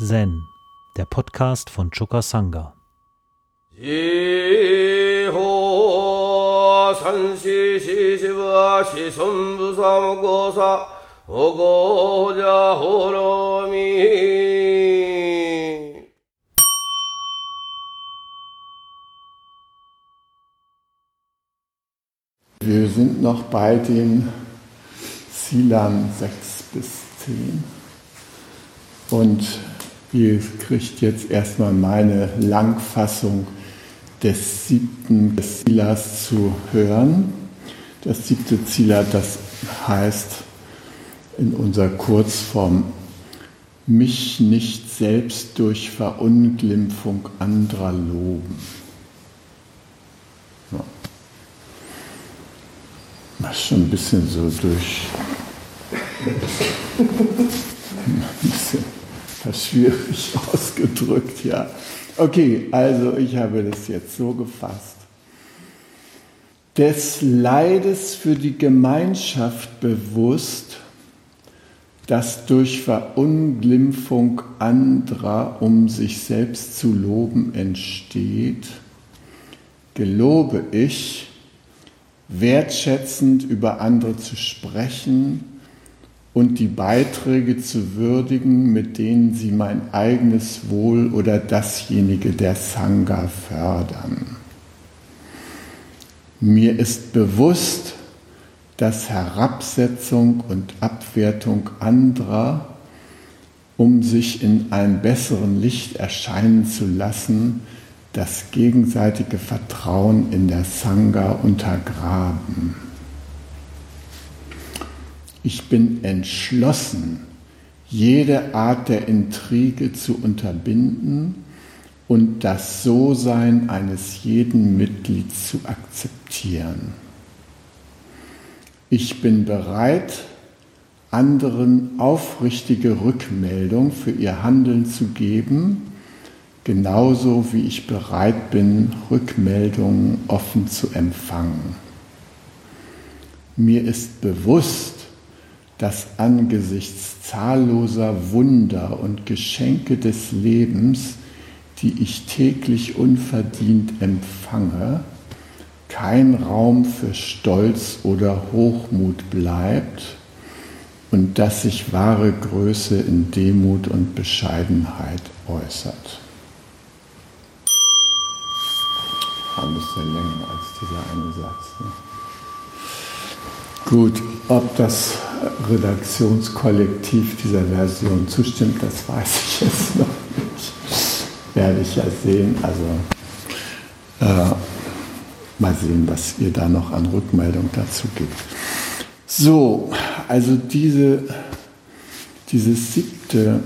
Zen, der Podcast von Choka Sangha. Wir sind noch bei den Zielern 6 bis 10 und Ihr kriegt jetzt erstmal meine Langfassung des siebten Zielers zu hören. Das siebte Zieler, das heißt in unserer Kurzform, mich nicht selbst durch Verunglimpfung anderer loben. Das ist schon ein bisschen so durch. ein bisschen schwierig ausgedrückt, ja. Okay, also ich habe das jetzt so gefasst. Des Leides für die Gemeinschaft bewusst, das durch Verunglimpfung anderer, um sich selbst zu loben, entsteht, gelobe ich, wertschätzend über andere zu sprechen, und die Beiträge zu würdigen, mit denen sie mein eigenes Wohl oder dasjenige der Sangha fördern. Mir ist bewusst, dass Herabsetzung und Abwertung anderer, um sich in einem besseren Licht erscheinen zu lassen, das gegenseitige Vertrauen in der Sangha untergraben. Ich bin entschlossen, jede Art der Intrige zu unterbinden und das So-Sein eines jeden Mitglieds zu akzeptieren. Ich bin bereit, anderen aufrichtige Rückmeldung für ihr Handeln zu geben, genauso wie ich bereit bin, Rückmeldungen offen zu empfangen. Mir ist bewusst, dass angesichts zahlloser Wunder und Geschenke des Lebens, die ich täglich unverdient empfange, kein Raum für Stolz oder Hochmut bleibt und dass sich wahre Größe in Demut und Bescheidenheit äußert. Ein bisschen länger als dieser eine Satz. Ne? Gut, ob das Redaktionskollektiv dieser Version zustimmt, das weiß ich jetzt noch nicht. Werde ich ja sehen. Also äh, mal sehen, was ihr da noch an Rückmeldung dazu gibt. So, also diese, dieses siebte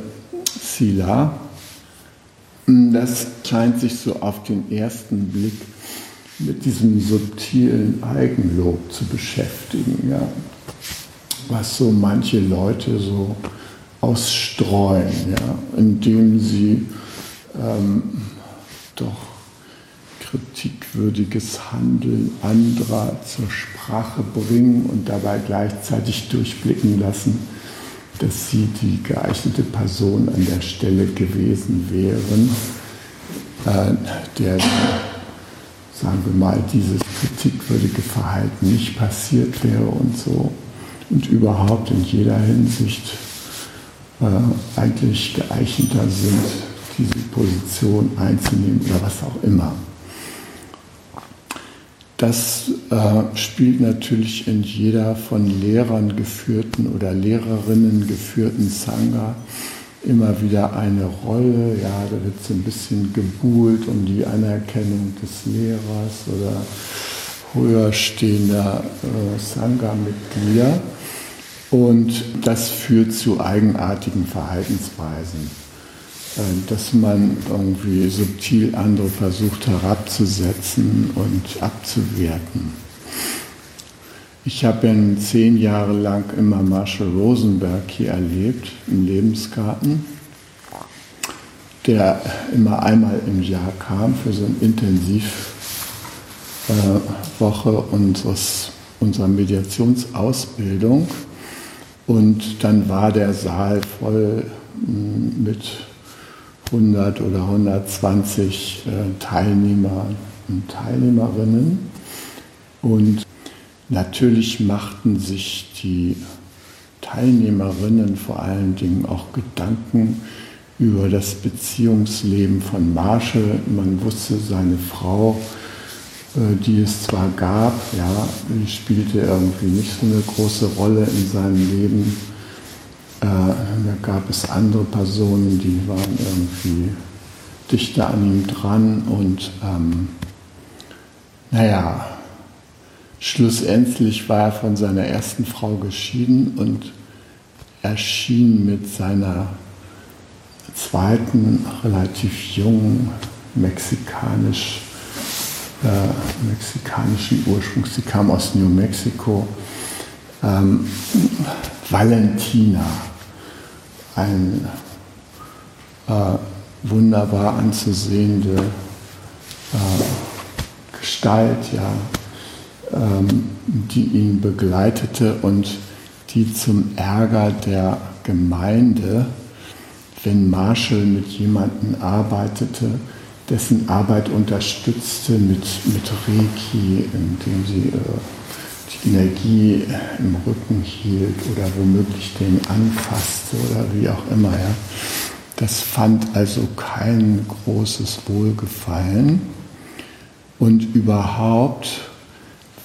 Sila, das scheint sich so auf den ersten Blick mit diesem subtilen Eigenlob zu beschäftigen, ja. was so manche Leute so ausstreuen, ja, indem sie ähm, doch kritikwürdiges Handeln anderer zur Sprache bringen und dabei gleichzeitig durchblicken lassen, dass sie die geeignete Person an der Stelle gewesen wären, äh, der sagen wir mal, dieses kritikwürdige Verhalten nicht passiert wäre und so. Und überhaupt in jeder Hinsicht äh, eigentlich geeigneter sind, diese Position einzunehmen oder was auch immer. Das äh, spielt natürlich in jeder von Lehrern geführten oder Lehrerinnen geführten Sangha immer wieder eine Rolle. Ja, da wird so ein bisschen gebuhlt um die Anerkennung des Lehrers oder höher stehender äh, Sangha-Mitglieder. Und das führt zu eigenartigen Verhaltensweisen, äh, dass man irgendwie subtil andere versucht herabzusetzen und abzuwerten. Ich habe ja zehn Jahre lang immer Marshall Rosenberg hier erlebt, im Lebensgarten, der immer einmal im Jahr kam für so eine Intensivwoche äh, unseres, unserer Mediationsausbildung. Und dann war der Saal voll mm, mit 100 oder 120 äh, Teilnehmer und Teilnehmerinnen. Und natürlich machten sich die Teilnehmerinnen vor allen Dingen auch Gedanken über das Beziehungsleben von Marshall. Man wusste, seine Frau, äh, die es zwar gab, ja, spielte irgendwie nicht so eine große Rolle in seinem Leben. Äh, da gab es andere Personen, die waren irgendwie dichter an ihm dran und ähm, naja, schlussendlich war er von seiner ersten Frau geschieden und erschien mit seiner zweiten, relativ jungen, mexikanisch, äh, mexikanischen Ursprungs, sie kam aus New Mexico, ähm, Valentina, ein äh, wunderbar anzusehende äh, Gestalt, ja, die ihn begleitete und die zum Ärger der Gemeinde, wenn Marshall mit jemandem arbeitete, dessen Arbeit unterstützte mit, mit Reiki, indem sie äh, die Energie im Rücken hielt oder womöglich den anfasste oder wie auch immer. Ja. Das fand also kein großes Wohlgefallen. Und überhaupt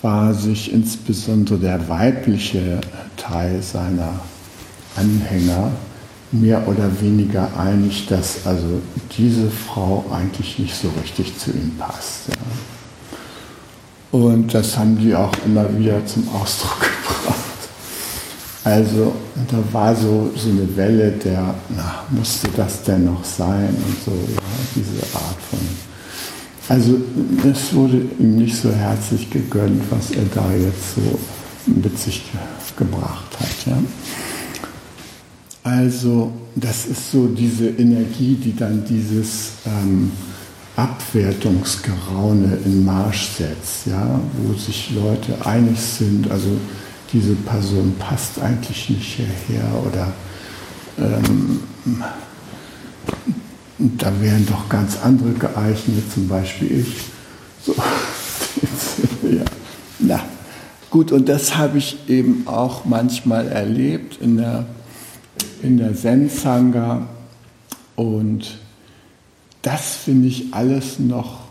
war sich insbesondere der weibliche Teil seiner Anhänger mehr oder weniger einig, dass also diese Frau eigentlich nicht so richtig zu ihm passt. Ja. Und das haben die auch immer wieder zum Ausdruck gebracht. Also da war so, so eine Welle der, na, musste das denn noch sein und so, ja, diese Art von also es wurde ihm nicht so herzlich gegönnt, was er da jetzt so mit sich gebracht hat. Ja. Also das ist so diese Energie, die dann dieses ähm, Abwertungsgeraune in Marsch setzt, ja, wo sich Leute einig sind, also diese Person passt eigentlich nicht hierher oder ähm, und da wären doch ganz andere geeignet, zum Beispiel ich. So. ja. Na, gut, und das habe ich eben auch manchmal erlebt in der, in der Zen-Sangha. Und das finde ich alles noch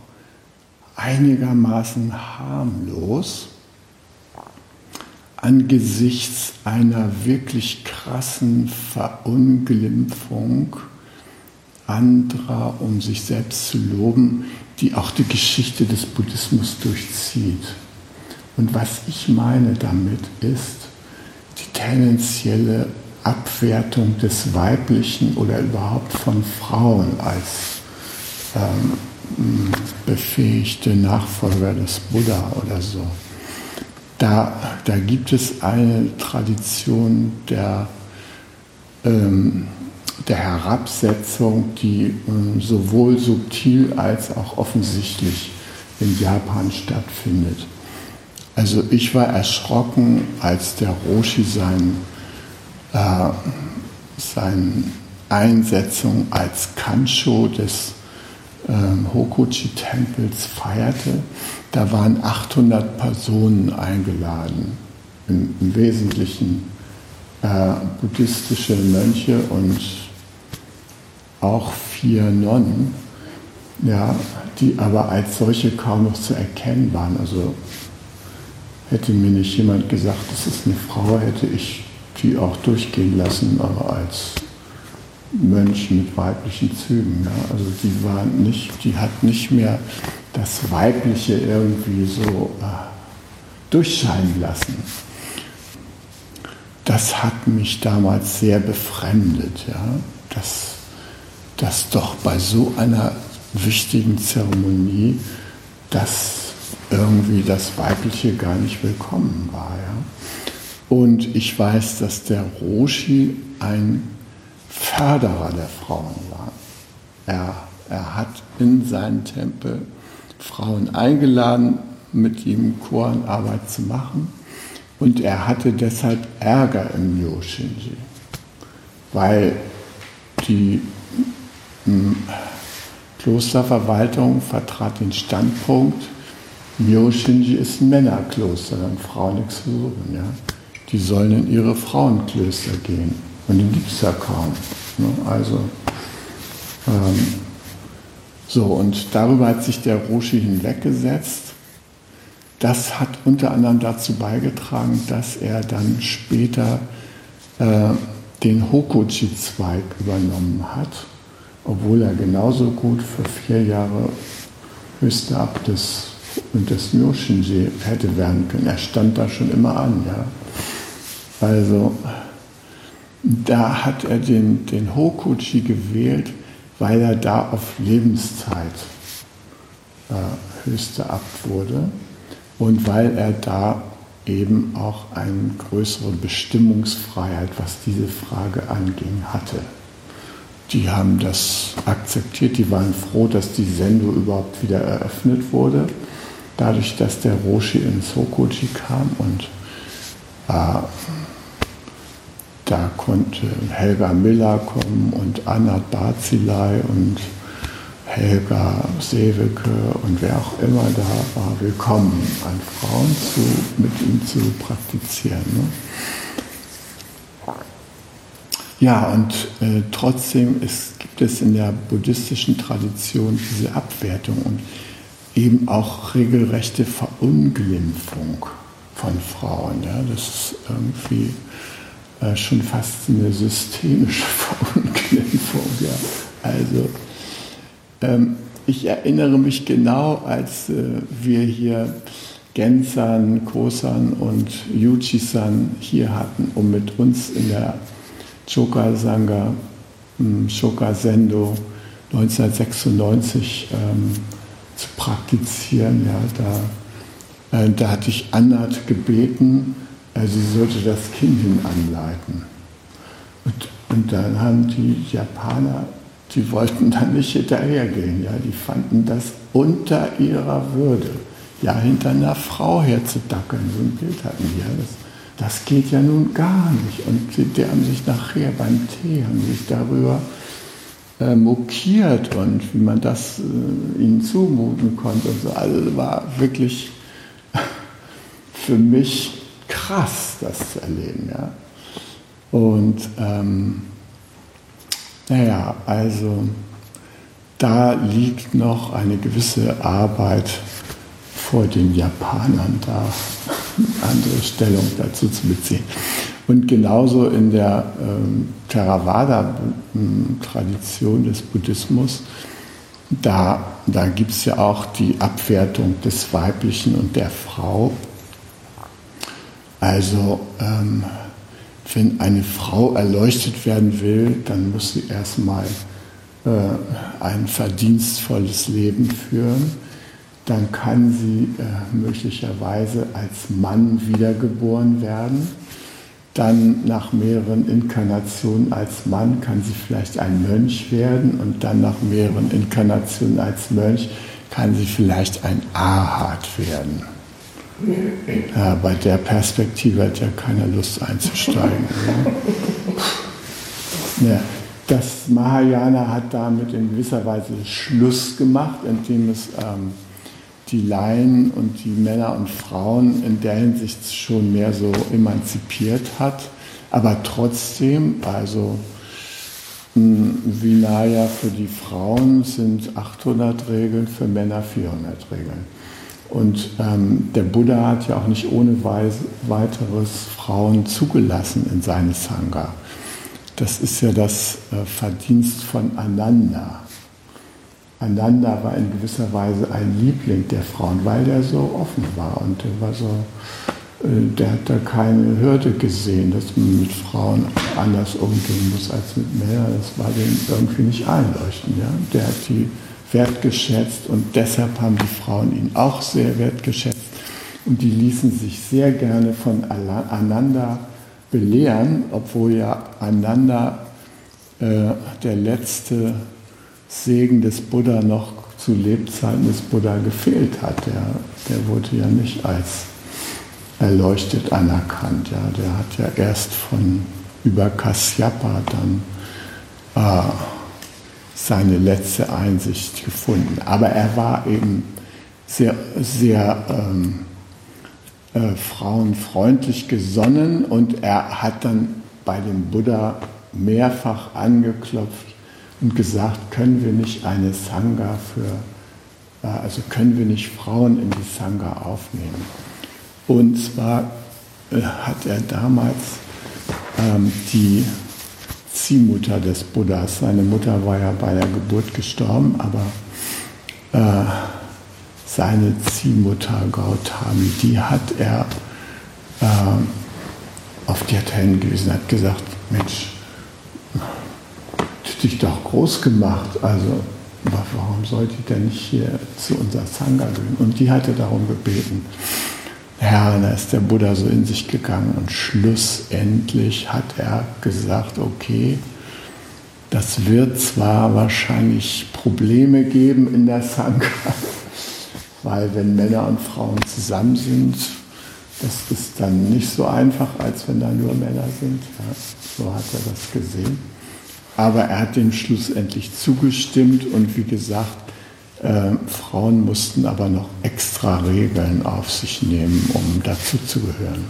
einigermaßen harmlos angesichts einer wirklich krassen Verunglimpfung anderer, um sich selbst zu loben, die auch die Geschichte des Buddhismus durchzieht. Und was ich meine damit ist die tendenzielle Abwertung des Weiblichen oder überhaupt von Frauen als ähm, befähigte Nachfolger des Buddha oder so. Da, da gibt es eine Tradition der ähm, der Herabsetzung, die äh, sowohl subtil als auch offensichtlich in Japan stattfindet. Also ich war erschrocken, als der Roshi sein, äh, seine Einsetzung als Kansho des äh, Hokuchi-Tempels feierte. Da waren 800 Personen eingeladen, im, im Wesentlichen äh, buddhistische Mönche und auch vier Nonnen, ja, die aber als solche kaum noch zu erkennen waren. Also hätte mir nicht jemand gesagt, das ist eine Frau, hätte ich die auch durchgehen lassen, aber als Mönch mit weiblichen Zügen. Ja. Also die war nicht, die hat nicht mehr das Weibliche irgendwie so äh, durchscheinen lassen. Das hat mich damals sehr befremdet, ja. Das dass doch bei so einer wichtigen Zeremonie das irgendwie das Weibliche gar nicht willkommen war. Ja? Und ich weiß, dass der Roshi ein Förderer der Frauen war. Er, er hat in seinen Tempel Frauen eingeladen, mit ihm Koranarbeit zu machen. Und er hatte deshalb Ärger im Yoshinji, weil die Klosterverwaltung vertrat den Standpunkt, Myoshinji ist ein Männerkloster, dann Frauen nichts zu suchen. Ja? Die sollen in ihre Frauenklöster gehen. Und die gibt es ja kaum. Ne? Also, ähm, so, und darüber hat sich der Roshi hinweggesetzt. Das hat unter anderem dazu beigetragen, dass er dann später äh, den Hokoji-Zweig übernommen hat, obwohl er genauso gut für vier Jahre höchster Abt des, des Myoshinji hätte werden können. Er stand da schon immer an. Ja. Also da hat er den, den Hokuchi gewählt, weil er da auf Lebenszeit äh, höchster Abt wurde und weil er da eben auch eine größere Bestimmungsfreiheit, was diese Frage anging, hatte. Die haben das akzeptiert, die waren froh, dass die Sendung überhaupt wieder eröffnet wurde, dadurch, dass der Roshi ins Hokuji kam und äh, da konnte Helga Miller kommen und Anna Barzilai und Helga Seweke und wer auch immer da war, willkommen an Frauen zu, mit ihm zu praktizieren. Ne? Ja, und äh, trotzdem ist, gibt es in der buddhistischen Tradition diese Abwertung und eben auch regelrechte Verunglimpfung von Frauen. Ja? Das ist irgendwie äh, schon fast eine systemische Verunglimpfung. Ja. Also ähm, ich erinnere mich genau, als äh, wir hier Gensan, Kosan und Yuchi-san hier hatten, um mit uns in der Choka-Sangha, hm, Choka-Sendo 1996 ähm, zu praktizieren. Ja, da, äh, da hatte ich Annat gebeten, äh, sie sollte das Kind hin anleiten. Und, und dann haben die Japaner, die wollten dann nicht hinterhergehen, ja, die fanden das unter ihrer Würde, ja, hinter einer Frau herzudackeln, so ein Bild hatten die ja, das, das geht ja nun gar nicht. Und die, haben sich nachher beim Tee, haben sich darüber äh, mokiert und wie man das äh, ihnen zumuten konnte und so. Also war wirklich für mich krass, das zu erleben. Ja. Und ähm, naja, also da liegt noch eine gewisse Arbeit vor den Japanern, da andere Stellung dazu zu beziehen. Und genauso in der ähm, Theravada-Tradition des Buddhismus, da, da gibt es ja auch die Abwertung des Weiblichen und der Frau also ähm, wenn eine Frau erleuchtet werden will, dann muss sie erstmal äh, ein verdienstvolles Leben führen. Dann kann sie äh, möglicherweise als Mann wiedergeboren werden. Dann nach mehreren Inkarnationen als Mann kann sie vielleicht ein Mönch werden und dann nach mehreren Inkarnationen als Mönch kann sie vielleicht ein Arhat werden. Ja, bei der Perspektive hat ja keiner Lust einzusteigen. ja, das Mahayana hat damit in gewisser Weise Schluss gemacht, indem es ähm, die Laien und die Männer und Frauen in der Hinsicht schon mehr so emanzipiert hat. Aber trotzdem, also Vinaya für die Frauen sind 800 Regeln, für Männer 400 Regeln. Und ähm, der Buddha hat ja auch nicht ohne Weise, weiteres Frauen zugelassen in seine Sangha. Das ist ja das äh, Verdienst von Ananda. Ananda war in gewisser Weise ein Liebling der Frauen, weil der so offen war und der war so, äh, der hat da keine Hürde gesehen, dass man mit Frauen anders umgehen muss als mit Männern. Das war dem irgendwie nicht einleuchtend. Ja? Der hat die wertgeschätzt und deshalb haben die Frauen ihn auch sehr wertgeschätzt und die ließen sich sehr gerne voneinander belehren, obwohl ja einander äh, der letzte Segen des Buddha noch zu Lebzeiten des Buddha gefehlt hat. Der, der wurde ja nicht als erleuchtet anerkannt. Ja. Der hat ja erst von über Kasyapa dann äh, seine letzte Einsicht gefunden. Aber er war eben sehr, sehr ähm, äh, frauenfreundlich gesonnen und er hat dann bei dem Buddha mehrfach angeklopft und gesagt, können wir nicht eine Sangha für, äh, also können wir nicht Frauen in die Sangha aufnehmen. Und zwar äh, hat er damals ähm, die Ziehmutter des Buddhas, seine Mutter war ja bei der Geburt gestorben, aber äh, seine Ziehmutter Gautami, die hat er, äh, auf die hat er hingewiesen, hat gesagt, Mensch, dich doch groß gemacht, also warum sollte ich denn nicht hier zu unserer Sangha gehen? Und die hatte darum gebeten. Herr, da ist der Buddha so in sich gegangen und schlussendlich hat er gesagt, okay, das wird zwar wahrscheinlich Probleme geben in der Sangha, weil wenn Männer und Frauen zusammen sind, das ist dann nicht so einfach, als wenn da nur Männer sind. Ja, so hat er das gesehen. Aber er hat dem schlussendlich zugestimmt und wie gesagt, äh, Frauen mussten aber noch extra Regeln auf sich nehmen, um dazu zu gehören.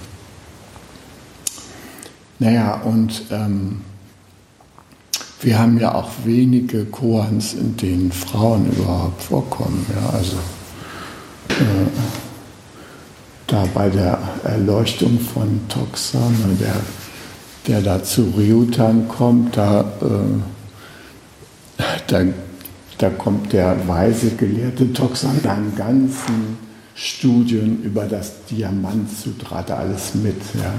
Naja, und ähm, wir haben ja auch wenige Koans, in denen Frauen überhaupt vorkommen. Ja, also äh, da bei der Erleuchtung von Toxan, der, der da zu Ryutan kommt, da, äh, da da kommt der weise Gelehrte Toxan einen ganzen Studien über das Diamantsutra, da alles mit. Ja.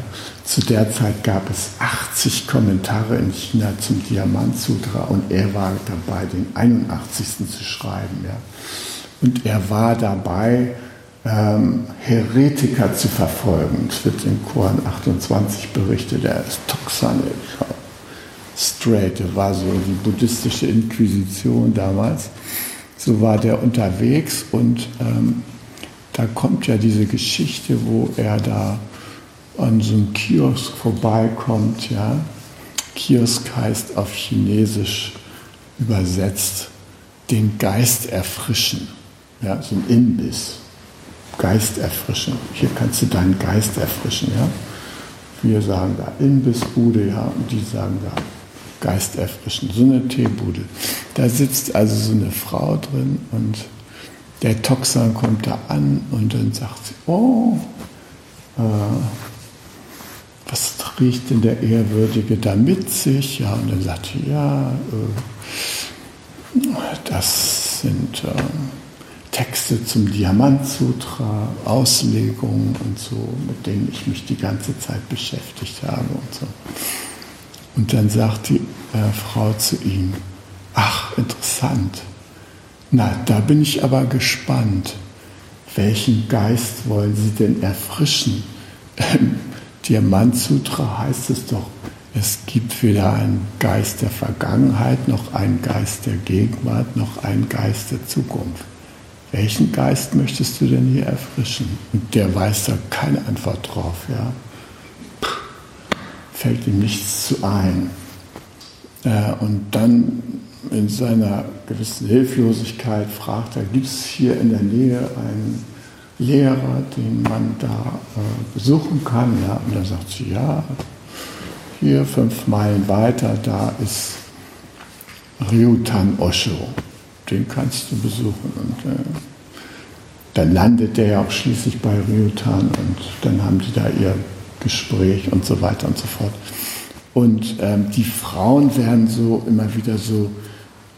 Zu der Zeit gab es 80 Kommentare in China zum Diamantsutra und er war dabei, den 81. zu schreiben. Ja. Und er war dabei, ähm, Heretiker zu verfolgen. Es wird in Koran 28 berichtet, er ist Toxan, straight. War so die buddhistische Inquisition damals. So war der unterwegs und ähm, da kommt ja diese Geschichte, wo er da an so einem Kiosk vorbeikommt. Ja? Kiosk heißt auf Chinesisch übersetzt den Geist erfrischen. Ja, so ein Imbiss. Geist erfrischen. Hier kannst du deinen Geist erfrischen. Ja? Wir sagen da Imbissbude, ja, und die sagen da Geist erfrischen. So eine Teebude. Da sitzt also so eine Frau drin und der Toxan kommt da an und dann sagt sie, oh, äh, was riecht denn der Ehrwürdige da mit sich? Ja, und dann sagt sie, ja, äh, das sind äh, Texte zum Diamantsutra, Auslegungen und so, mit denen ich mich die ganze Zeit beschäftigt habe und so. Und dann sagt die äh, Frau zu ihm, ach, interessant. Na, da bin ich aber gespannt. Welchen Geist wollen Sie denn erfrischen? Im Diamantsutra heißt es doch, es gibt weder einen Geist der Vergangenheit, noch einen Geist der Gegenwart, noch einen Geist der Zukunft. Welchen Geist möchtest du denn hier erfrischen? Und der weiß da keine Antwort drauf. Ja? fällt ihm nichts zu ein. Äh, und dann in seiner gewissen Hilflosigkeit fragt er, gibt es hier in der Nähe einen Lehrer, den man da äh, besuchen kann? Ja, und dann sagt sie, ja, hier fünf Meilen weiter, da ist Ryutan Osho, den kannst du besuchen. Und äh, dann landet der ja auch schließlich bei Ryutan und dann haben die da ihr Gespräch und so weiter und so fort. Und ähm, die Frauen werden so immer wieder so,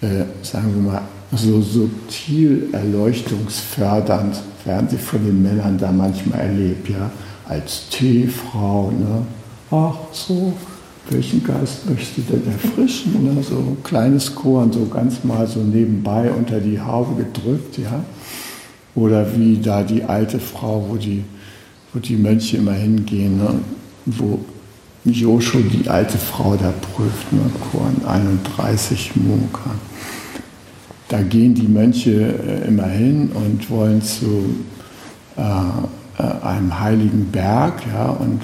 äh, sagen wir mal, so subtil erleuchtungsfördernd werden sie von den Männern da manchmal erlebt, ja, als Teefrau, ne? Ach so, welchen Geist möchtest du denn erfrischen? Ne? So ein kleines Korn, so ganz mal so nebenbei unter die Haube gedrückt, ja. Oder wie da die alte Frau, wo die wo die Mönche immer hingehen, ne? wo Joscho die alte Frau da prüft, ne? Korn 31 Munka. Da gehen die Mönche äh, immer hin und wollen zu äh, äh, einem heiligen Berg, ja, und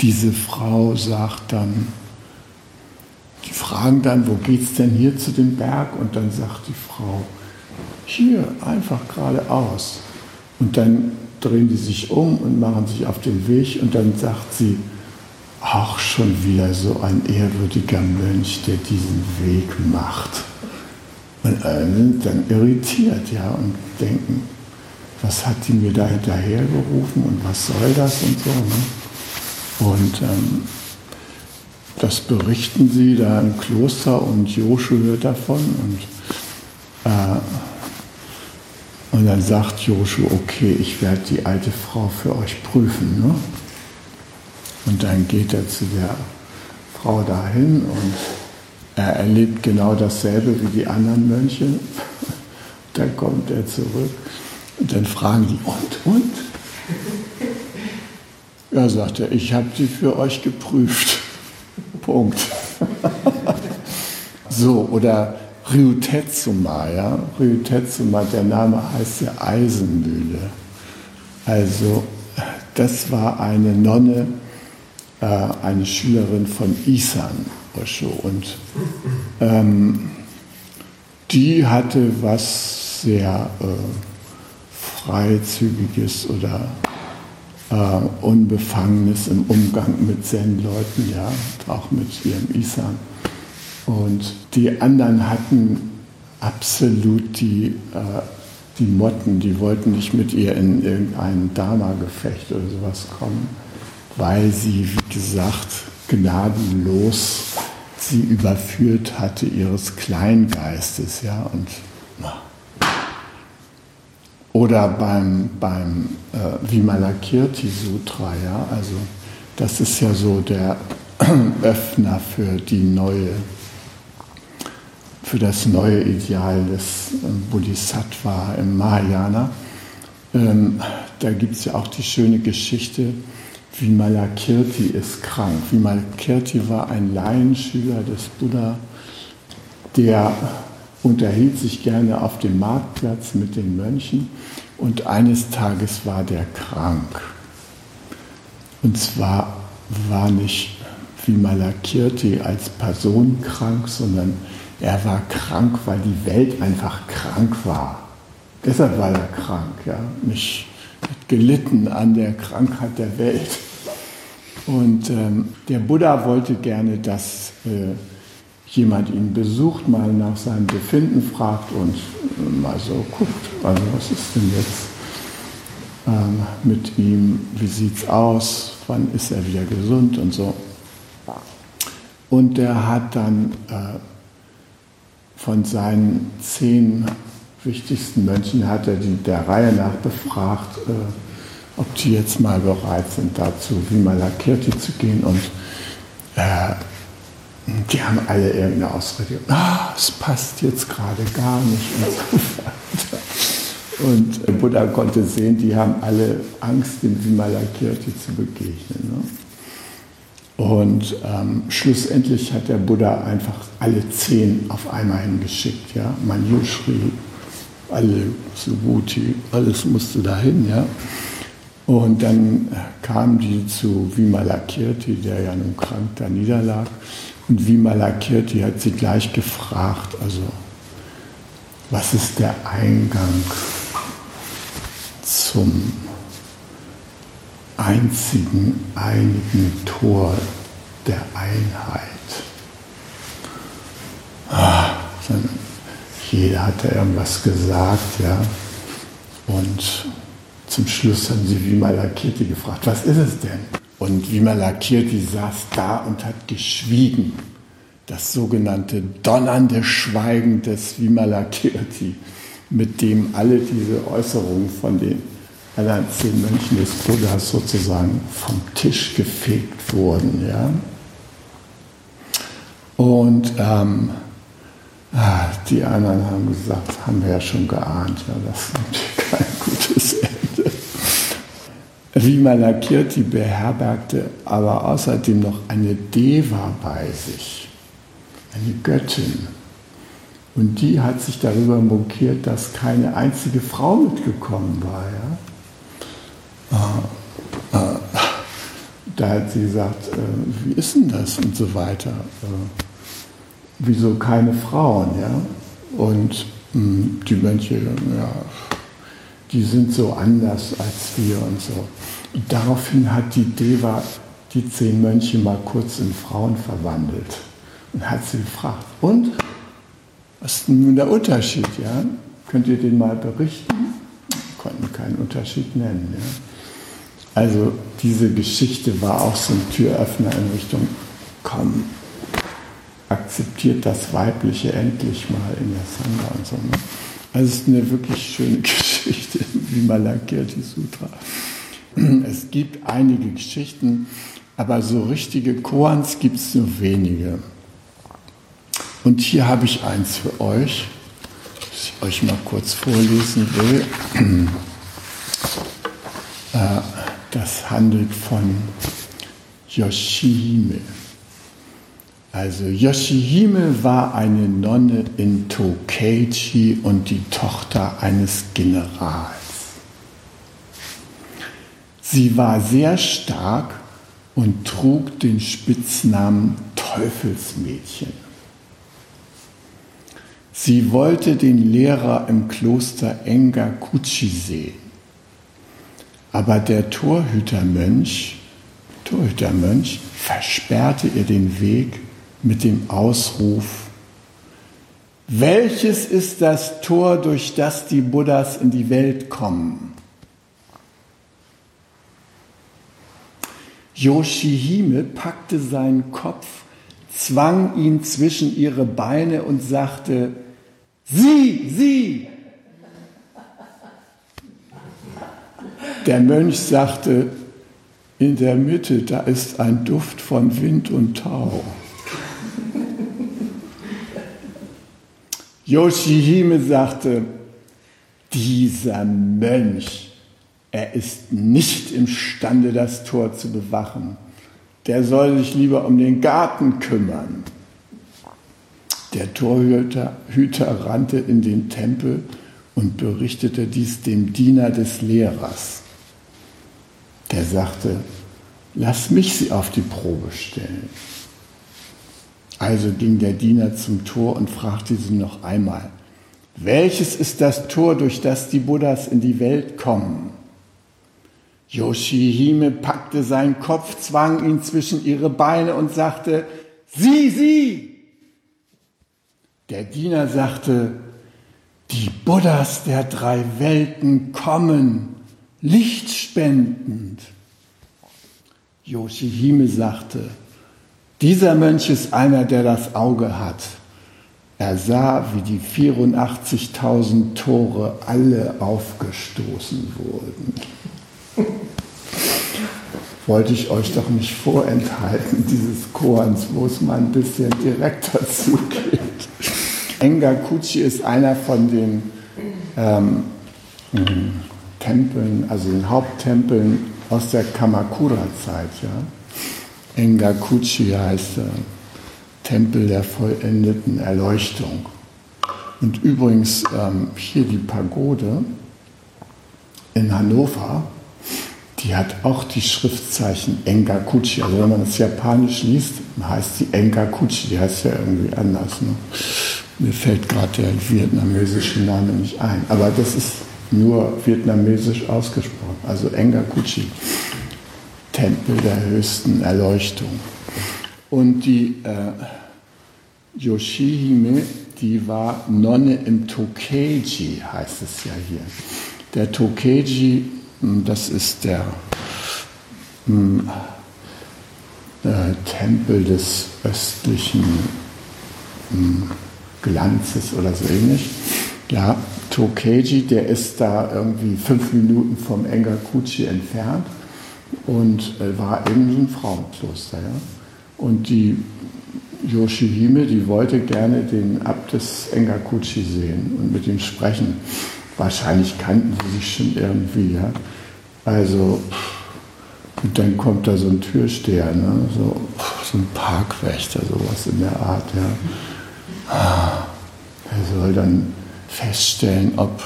diese Frau sagt dann, die fragen dann, wo geht's denn hier zu dem Berg? Und dann sagt die Frau, hier, einfach geradeaus. Und dann drehen die sich um und machen sich auf den Weg und dann sagt sie, auch schon wieder so ein ehrwürdiger Mönch, der diesen Weg macht. Und alle sind dann irritiert, ja, und denken, was hat die mir da hinterhergerufen und was soll das und so. Ne? Und ähm, das berichten sie da im Kloster und Josche hört davon und, äh, und dann sagt Josche, okay, ich werde die alte Frau für euch prüfen. Ne? Und dann geht er zu der Frau dahin und er erlebt genau dasselbe wie die anderen Mönche. Dann kommt er zurück und dann fragen die, und, und? Ja, sagt er, ich habe die für euch geprüft. Punkt. so, oder Ryutetsuma, ja. Ryutetsuma, der Name heißt ja Eisenmühle. Also, das war eine Nonne, äh, eine Schülerin von Isan Osho. Und ähm, die hatte was sehr äh, Freizügiges oder äh, Unbefangenes im Umgang mit Zen-Leuten, ja, auch mit ihrem Isan. Und die anderen hatten absolut die, äh, die Motten, die wollten nicht mit ihr in irgendein Dharma-Gefecht oder sowas kommen, weil sie, wie gesagt, gnadenlos sie überführt hatte ihres Kleingeistes, ja, und oder beim, beim äh, Vimalakirti Sutra, ja, also das ist ja so der Öffner für die neue, für das neue Ideal des äh, Bodhisattva im Mahayana. Ähm, da gibt es ja auch die schöne Geschichte, Vimalakirti ist krank. Vimalakirti war ein Laienschüler des Buddha, der unterhielt sich gerne auf dem Marktplatz mit den Mönchen und eines Tages war der krank. Und zwar war nicht Vimalakirti als Person krank, sondern er war krank, weil die Welt einfach krank war. Deshalb war er krank, ja. Nicht hat gelitten an der Krankheit der Welt. Und ähm, der Buddha wollte gerne, dass äh, jemand ihn besucht, mal nach seinem Befinden fragt und äh, mal so guckt, also was ist denn jetzt ähm, mit ihm, wie sieht es aus, wann ist er wieder gesund und so. Und der hat dann äh, von seinen zehn wichtigsten Mönchen, hat er die der Reihe nach befragt, äh, ob die jetzt mal bereit sind, dazu Vimalakirti zu gehen und äh, die haben alle irgendeine Ausrede. Ah, es passt jetzt gerade gar nicht und so Und Buddha konnte sehen, die haben alle Angst, dem Vimalakirti zu begegnen. Ne? Und ähm, schlussendlich hat der Buddha einfach alle zehn auf einmal hingeschickt. Ja? Manjushri, alle Subhuti, alles musste dahin. Ja? Und dann kamen die zu Vimalakirti, der ja nun krank da niederlag. Und Vimalakirti hat sie gleich gefragt, also was ist der Eingang zum einzigen einigen Tor der Einheit? Ah, jeder hat da irgendwas gesagt, ja. Und zum Schluss haben sie Vimalakirti gefragt, was ist es denn? Und Vimalakirti saß da und hat geschwiegen. Das sogenannte donnernde Schweigen des Vimalakirti, mit dem alle diese Äußerungen von den anderen zehn Mönchen des Buddhas sozusagen vom Tisch gefegt wurden. Ja? Und ähm, ah, die anderen haben gesagt, haben wir ja schon geahnt, ja, das ist natürlich kein. Vimalakirti beherbergte aber außerdem noch eine Deva bei sich, eine Göttin. Und die hat sich darüber mokiert, dass keine einzige Frau mitgekommen war. Ja? Äh, äh, da hat sie gesagt, äh, wie ist denn das und so weiter. wieso keine Frauen, ja? Und hm, die Mönche, ja, die sind so anders als wir und so. Daraufhin hat die Deva die zehn Mönche mal kurz in Frauen verwandelt und hat sie gefragt, und? Was ist denn nun der Unterschied? Ja? Könnt ihr den mal berichten? Konnten keinen Unterschied nennen. Ja? Also diese Geschichte war auch so ein Türöffner in Richtung, komm, akzeptiert das Weibliche endlich mal in der Sangha und so. Ne? Also es ist eine wirklich schöne Geschichte, wie Malakirti Sutra. Es gibt einige Geschichten, aber so richtige Koans gibt es nur wenige. Und hier habe ich eins für euch, das ich euch mal kurz vorlesen will. Äh, das handelt von Yoshihime. Also Yoshihime war eine Nonne in Tokeiji und die Tochter eines Generals. Sie war sehr stark und trug den Spitznamen Teufelsmädchen. Sie wollte den Lehrer im Kloster Engakuchi sehen, aber der Torhütermönch, Torhütermönch versperrte ihr den Weg mit dem Ausruf, welches ist das Tor, durch das die Buddhas in die Welt kommen? Yoshihime packte seinen Kopf, zwang ihn zwischen ihre Beine und sagte, Sie, Sie! Der Mönch sagte, in der Mitte, da ist ein Duft von Wind und Tau. Yoshihime sagte, dieser Mönch, er ist nicht imstande, das Tor zu bewachen. Der soll sich lieber um den Garten kümmern. Der Torhüter Hüter rannte in den Tempel und berichtete dies dem Diener des Lehrers. Der sagte, lass mich sie auf die Probe stellen. Also ging der Diener zum Tor und fragte sie noch einmal, welches ist das Tor, durch das die Buddhas in die Welt kommen? Yoshihime packte seinen Kopf, zwang ihn zwischen ihre Beine und sagte, sieh, sieh! Der Diener sagte, die Buddhas der drei Welten kommen, lichtspendend. Yoshihime sagte, dieser Mönch ist einer, der das Auge hat. Er sah, wie die 84.000 Tore alle aufgestoßen wurden. Wollte ich euch doch nicht vorenthalten, dieses Korns, wo es mal ein bisschen direkter zugeht. Engakuchi ist einer von den ähm, Tempeln, also den Haupttempeln aus der Kamakura-Zeit. Ja? Engakuchi heißt äh, Tempel der vollendeten Erleuchtung. Und übrigens ähm, hier die Pagode in Hannover, die hat auch die Schriftzeichen Engakuchi. Also wenn man das Japanisch liest, heißt sie Engakuchi, die heißt ja irgendwie anders. Ne? Mir fällt gerade der vietnamesische Name nicht ein. Aber das ist nur vietnamesisch ausgesprochen. Also Engakuchi. Tempel der höchsten Erleuchtung. Und die äh, Yoshihime, die war Nonne im Tokeji, heißt es ja hier. Der Tokeji, hm, das ist der hm, äh, Tempel des östlichen hm, Glanzes oder so ähnlich. Ja, Tokeji, der ist da irgendwie fünf Minuten vom Engakuchi entfernt und war eben so ein Frauenkloster. Ja? Und die Yoshihime, die wollte gerne den Abt des Engakuchi sehen und mit ihm sprechen. Wahrscheinlich kannten sie sich schon irgendwie. Ja? Also, und dann kommt da so ein Türsteher, ne? so, so ein Parkwächter, sowas in der Art. Ja? Ah, er soll dann feststellen, ob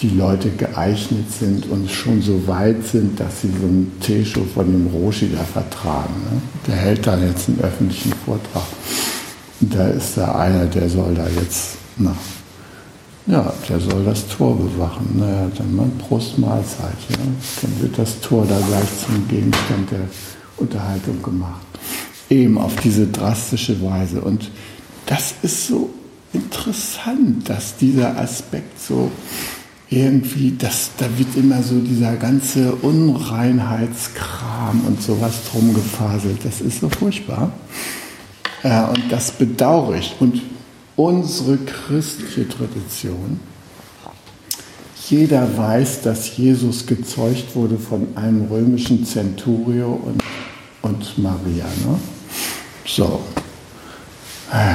die Leute geeignet sind und schon so weit sind, dass sie so einen Tesho von dem Roshi da vertragen. Ne? Der hält dann jetzt einen öffentlichen Vortrag. da ist da einer, der soll da jetzt, na, ja, der soll das Tor bewachen. Naja, dann mal Prost Mahlzeit. Ja. Dann wird das Tor da gleich zum Gegenstand der Unterhaltung gemacht. Eben auf diese drastische Weise. Und das ist so interessant, dass dieser Aspekt so irgendwie, das, da wird immer so dieser ganze Unreinheitskram und sowas drum gefaselt. Das ist so furchtbar. Äh, und das bedauere ich. Und unsere christliche Tradition, jeder weiß, dass Jesus gezeugt wurde von einem römischen Centurio und, und Maria. Ne? So. Äh,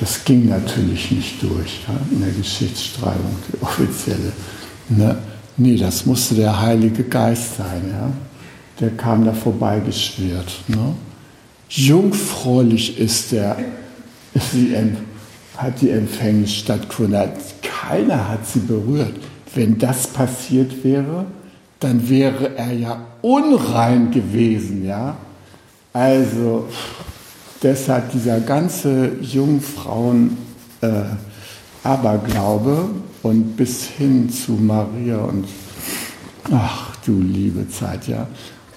das ging natürlich nicht durch ja, in der Geschichtsschreibung, die offizielle. Ne? Nee, das musste der Heilige Geist sein. Ja? Der kam da vorbeigeschwirrt. Ne? Jungfräulich ist der, sie hat die Empfängnis stattgefunden. Keiner hat sie berührt. Wenn das passiert wäre, dann wäre er ja unrein gewesen. Ja? Also, deshalb dieser ganze Jungfrauen äh, Aberglaube und bis hin zu Maria und ach du liebe Zeit, ja.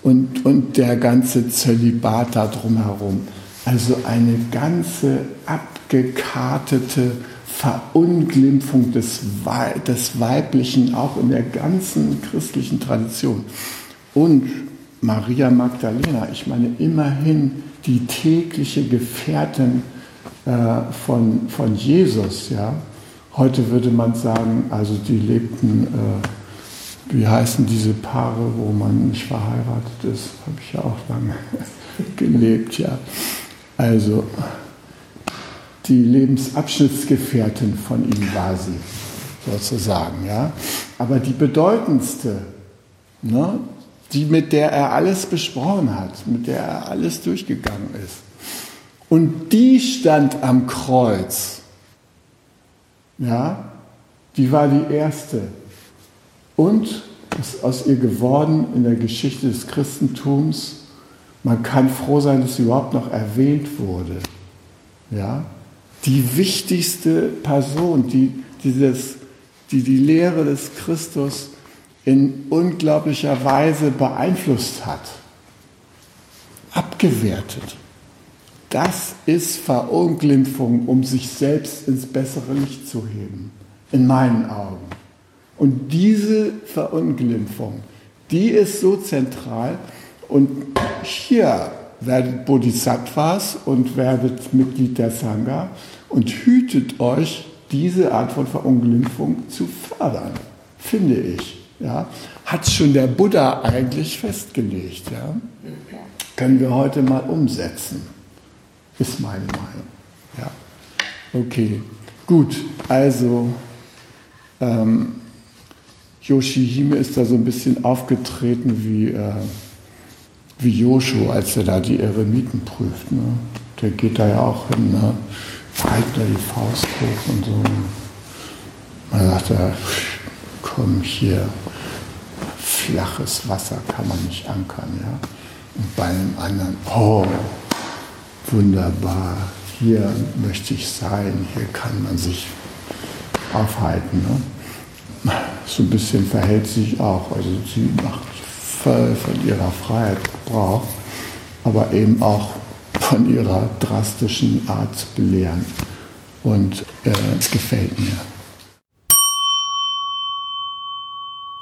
Und, und der ganze Zölibat da drumherum. Also eine ganze abgekartete Verunglimpfung des, des Weiblichen, auch in der ganzen christlichen Tradition. Und Maria Magdalena, ich meine immerhin die tägliche Gefährtin äh, von, von Jesus. Ja? Heute würde man sagen, also die lebten, äh, wie heißen diese Paare, wo man nicht verheiratet ist, habe ich ja auch lange gelebt. Ja? Also die Lebensabschnittsgefährtin von ihm war sie, sozusagen. Ja? Aber die bedeutendste, ne? Die mit der er alles besprochen hat, mit der er alles durchgegangen ist. Und die stand am Kreuz. Ja, die war die erste. Und ist aus ihr geworden in der Geschichte des Christentums? Man kann froh sein, dass sie überhaupt noch erwähnt wurde. Ja, die wichtigste Person, die dieses, die, die Lehre des Christus in unglaublicher Weise beeinflusst hat, abgewertet. Das ist Verunglimpfung, um sich selbst ins bessere Licht zu heben, in meinen Augen. Und diese Verunglimpfung, die ist so zentral. Und hier werdet Bodhisattvas und werdet Mitglied der Sangha und hütet euch, diese Art von Verunglimpfung zu fördern, finde ich. Ja, hat schon der Buddha eigentlich festgelegt. Ja? Können wir heute mal umsetzen, ist meine Meinung. Ja. Okay, gut, also ähm, Yoshihime ist da so ein bisschen aufgetreten wie, äh, wie Yosho, als er da die Eremiten prüft. Ne? Der geht da ja auch hin, ne? zeigt da die Faust hoch und so. Man sagt er, komm hier, flaches Wasser kann man nicht ankern. Ja? Und bei einem anderen, oh, wunderbar, hier möchte ich sein, hier kann man sich aufhalten. Ne? So ein bisschen verhält sich auch. Also sie macht voll von ihrer Freiheit Gebrauch, aber eben auch von ihrer drastischen Art zu belehren. Und äh, es gefällt mir.